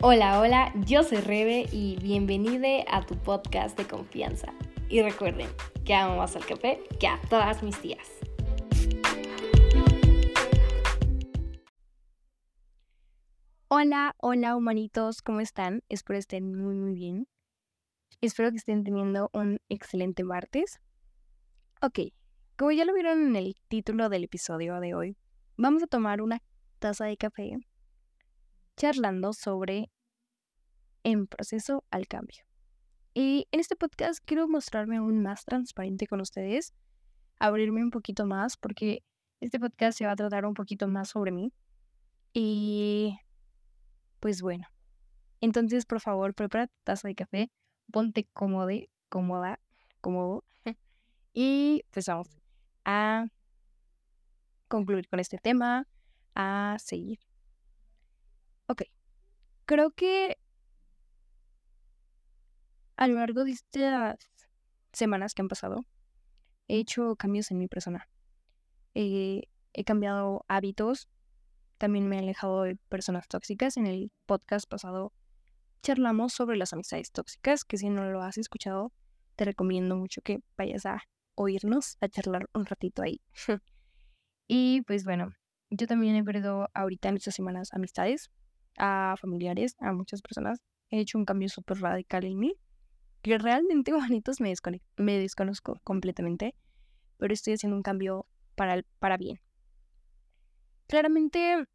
Hola, hola, yo soy Rebe y bienvenida a tu podcast de confianza. Y recuerden que amo más al café que a todas mis tías. Hola, hola humanitos, ¿cómo están? Espero estén muy muy bien. Espero que estén teniendo un excelente martes. Ok, como ya lo vieron en el título del episodio de hoy, vamos a tomar una taza de café charlando sobre en proceso al cambio. Y en este podcast quiero mostrarme aún más transparente con ustedes, abrirme un poquito más, porque este podcast se va a tratar un poquito más sobre mí. Y pues bueno, entonces por favor prepara tu taza de café, ponte cómodo, cómoda, cómodo. Y pues vamos a concluir con este tema, a seguir. Ok, creo que a lo largo de estas semanas que han pasado, he hecho cambios en mi persona. he cambiado hábitos, también me he alejado de personas tóxicas. En el podcast pasado charlamos sobre las amistades tóxicas, que si no lo has escuchado, te recomiendo mucho que vayas a oírnos, a charlar un ratito ahí. y pues bueno, yo también he perdido ahorita en estas semanas amistades a familiares, a muchas personas. He hecho un cambio súper radical en mí, que realmente, bonitos, me, me desconozco completamente, pero estoy haciendo un cambio para, para bien. Claramente,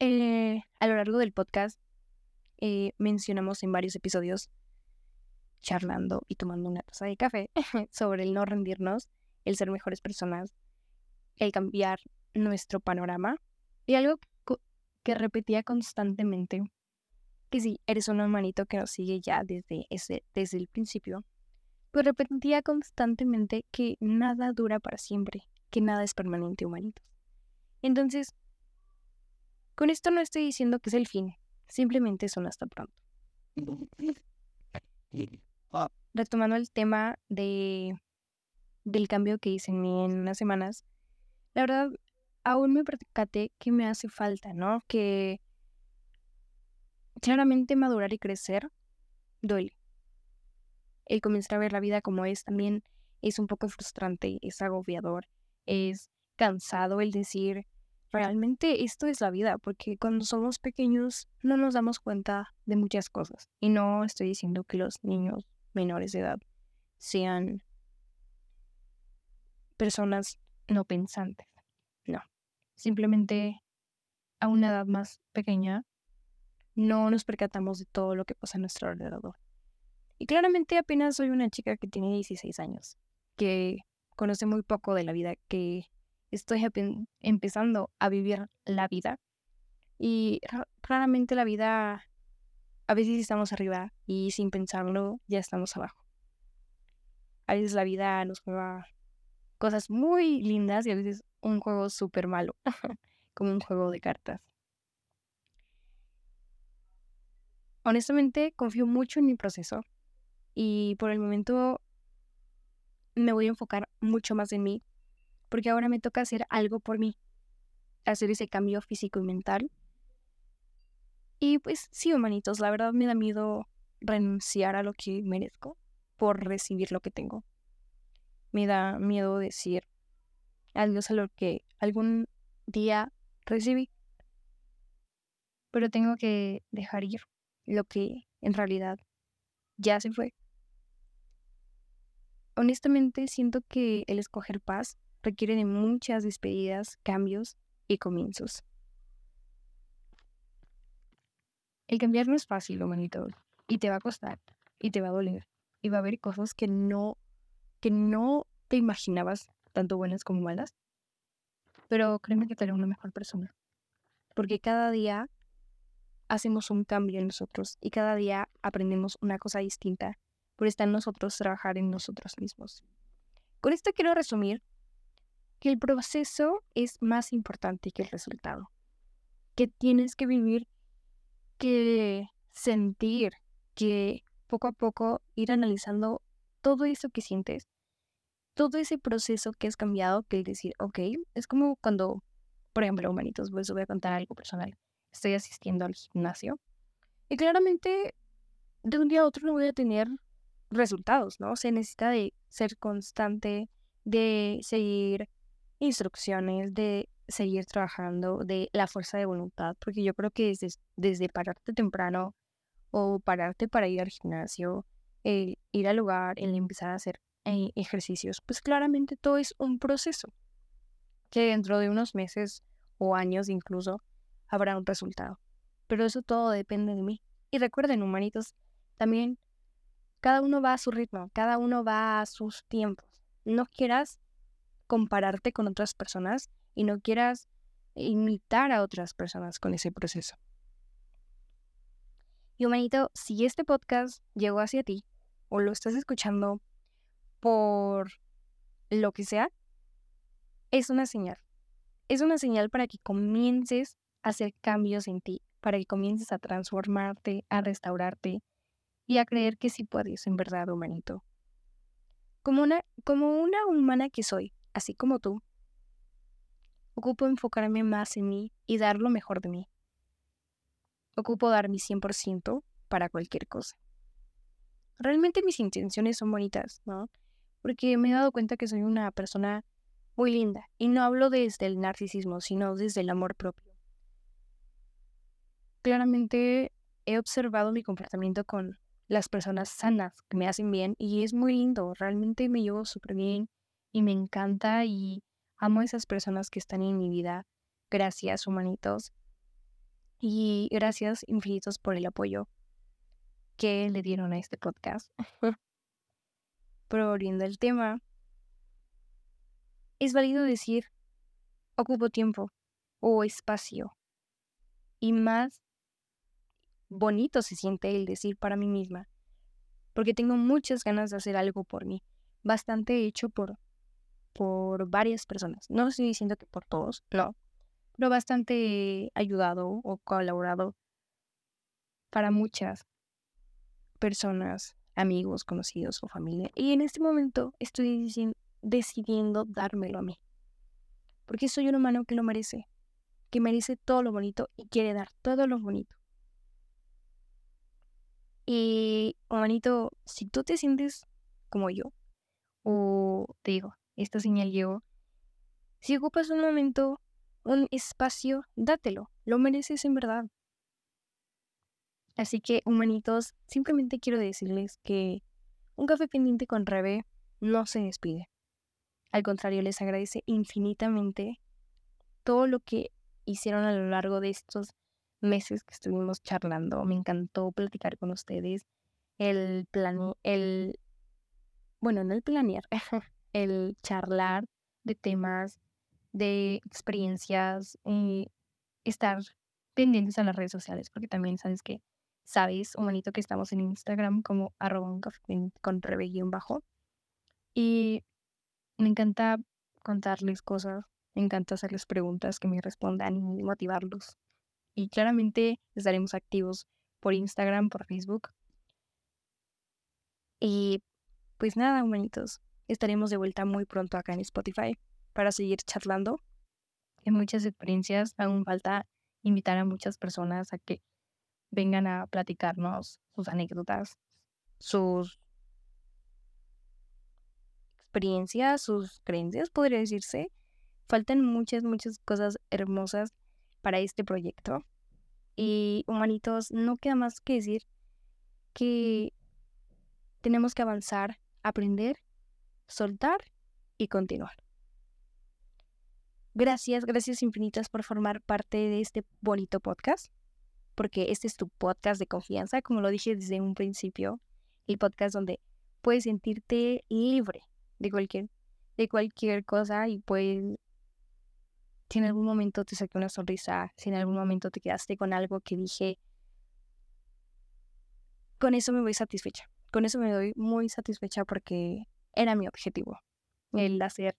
eh, a lo largo del podcast eh, mencionamos en varios episodios, charlando y tomando una taza de café, sobre el no rendirnos, el ser mejores personas, el cambiar nuestro panorama y algo que repetía constantemente, que si eres un hermanito que nos sigue ya desde, ese, desde el principio, pues repetía constantemente que nada dura para siempre, que nada es permanente, humanitos. Entonces, con esto no estoy diciendo que es el fin, simplemente es un hasta pronto. Retomando el tema de del cambio que hice en mí en unas semanas, la verdad aún me percaté que me hace falta, ¿no? Que claramente madurar y crecer duele. El comenzar a ver la vida como es también es un poco frustrante, es agobiador, es cansado el decir, realmente esto es la vida, porque cuando somos pequeños no nos damos cuenta de muchas cosas. Y no estoy diciendo que los niños menores de edad sean personas no pensantes. No. Simplemente a una edad más pequeña no nos percatamos de todo lo que pasa a nuestro alrededor. Y claramente apenas soy una chica que tiene 16 años, que conoce muy poco de la vida, que estoy empezando a vivir la vida. Y raramente la vida, a veces estamos arriba y sin pensarlo ya estamos abajo. A veces la vida nos juega cosas muy lindas y a veces un juego súper malo, como un juego de cartas. Honestamente, confío mucho en mi proceso y por el momento me voy a enfocar mucho más en mí, porque ahora me toca hacer algo por mí, hacer ese cambio físico y mental. Y pues sí, humanitos, la verdad me da miedo renunciar a lo que merezco por recibir lo que tengo. Me da miedo decir, adiós a lo que algún día recibí. Pero tengo que dejar ir lo que en realidad ya se fue. Honestamente siento que el escoger paz requiere de muchas despedidas, cambios y comienzos. El cambiar no es fácil, humanito, y te va a costar, y te va a doler, y va a haber cosas que no, que no te imaginabas tanto buenas como malas. Pero créeme que te haré una mejor persona. Porque cada día hacemos un cambio en nosotros y cada día aprendemos una cosa distinta por estar en nosotros trabajar en nosotros mismos. Con esto quiero resumir que el proceso es más importante que el resultado. Que tienes que vivir, que sentir, que poco a poco ir analizando todo eso que sientes todo ese proceso que has cambiado, que es decir, ok, es como cuando, por ejemplo, humanitos, pues voy a contar algo personal. Estoy asistiendo al gimnasio. Y claramente de un día a otro no voy a tener resultados, ¿no? Se necesita de ser constante, de seguir instrucciones, de seguir trabajando, de la fuerza de voluntad, porque yo creo que desde, pararte temprano o pararte para ir al gimnasio, el ir al lugar, el empezar a hacer eh, ejercicios, pues claramente todo es un proceso que dentro de unos meses o años incluso habrá un resultado. Pero eso todo depende de mí. Y recuerden, humanitos, también cada uno va a su ritmo, cada uno va a sus tiempos. No quieras compararte con otras personas y no quieras imitar a otras personas con ese proceso. Y humanito, si este podcast llegó hacia ti o lo estás escuchando por lo que sea, es una señal. Es una señal para que comiences hacer cambios en ti, para que comiences a transformarte, a restaurarte y a creer que sí puedes, en verdad, humanito. Como una, como una humana que soy, así como tú, ocupo enfocarme más en mí y dar lo mejor de mí. Ocupo dar mi 100% para cualquier cosa. Realmente mis intenciones son bonitas, ¿no? porque me he dado cuenta que soy una persona muy linda. Y no hablo desde el narcisismo, sino desde el amor propio. Claramente he observado mi comportamiento con las personas sanas que me hacen bien y es muy lindo. Realmente me llevo súper bien y me encanta y amo a esas personas que están en mi vida. Gracias, humanitos. Y gracias infinitos por el apoyo que le dieron a este podcast. Pero volviendo al tema, es válido decir, ocupo tiempo o espacio. Y más bonito se siente el decir para mí misma, porque tengo muchas ganas de hacer algo por mí, bastante hecho por, por varias personas. No estoy diciendo que por todos, no, pero bastante ayudado o colaborado para muchas personas amigos, conocidos o familia. Y en este momento estoy decidiendo dármelo a mí. Porque soy un humano que lo merece, que merece todo lo bonito y quiere dar todo lo bonito. Y, humanito, si tú te sientes como yo, o te digo, esta señal llegó, si ocupas un momento, un espacio, dátelo, lo mereces en verdad. Así que, humanitos, simplemente quiero decirles que un café pendiente con Rebe no se despide. Al contrario, les agradece infinitamente todo lo que hicieron a lo largo de estos meses que estuvimos charlando. Me encantó platicar con ustedes. El plan, el, bueno, no el planear, el charlar de temas, de experiencias, y eh, estar pendientes a las redes sociales, porque también sabes que sabéis, humanito, que estamos en Instagram como arroba con bajo. Y me encanta contarles cosas, me encanta hacerles preguntas que me respondan y motivarlos. Y claramente estaremos activos por Instagram, por Facebook. Y pues nada, humanitos, estaremos de vuelta muy pronto acá en Spotify para seguir charlando. En muchas experiencias aún falta invitar a muchas personas a que vengan a platicarnos sus anécdotas, sus experiencias, sus creencias, podría decirse. Faltan muchas, muchas cosas hermosas para este proyecto. Y humanitos, no queda más que decir que tenemos que avanzar, aprender, soltar y continuar. Gracias, gracias infinitas por formar parte de este bonito podcast porque este es tu podcast de confianza, como lo dije desde un principio, el podcast donde puedes sentirte libre de cualquier, de cualquier cosa y puedes, si en algún momento te saqué una sonrisa, si en algún momento te quedaste con algo que dije, con eso me voy satisfecha, con eso me doy muy satisfecha porque era mi objetivo, el hacer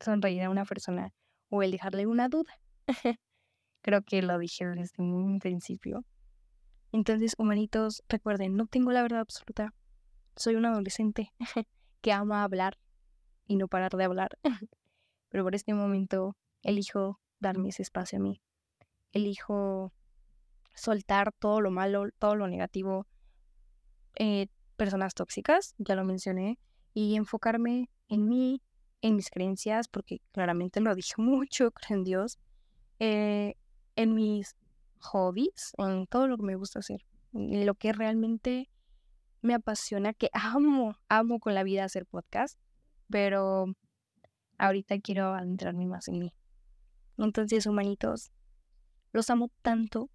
sonreír a una persona o el dejarle una duda. Creo que lo dije desde un principio. Entonces, humanitos, recuerden, no tengo la verdad absoluta. Soy un adolescente que ama hablar y no parar de hablar. Pero por este momento elijo darme ese espacio a mí. Elijo soltar todo lo malo, todo lo negativo, eh, personas tóxicas, ya lo mencioné, y enfocarme en mí, en mis creencias, porque claramente lo dije mucho, creo en Dios, eh, en mis hobbies, en todo lo que me gusta hacer, en lo que realmente me apasiona, que amo, amo con la vida hacer podcast, pero ahorita quiero adentrarme más en mí. Entonces, humanitos, los amo tanto,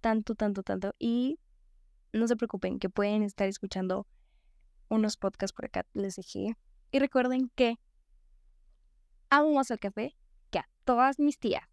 tanto, tanto, tanto. Y no se preocupen que pueden estar escuchando unos podcasts por acá, les dejé. Y recuerden que amo más al café que a todas mis tías.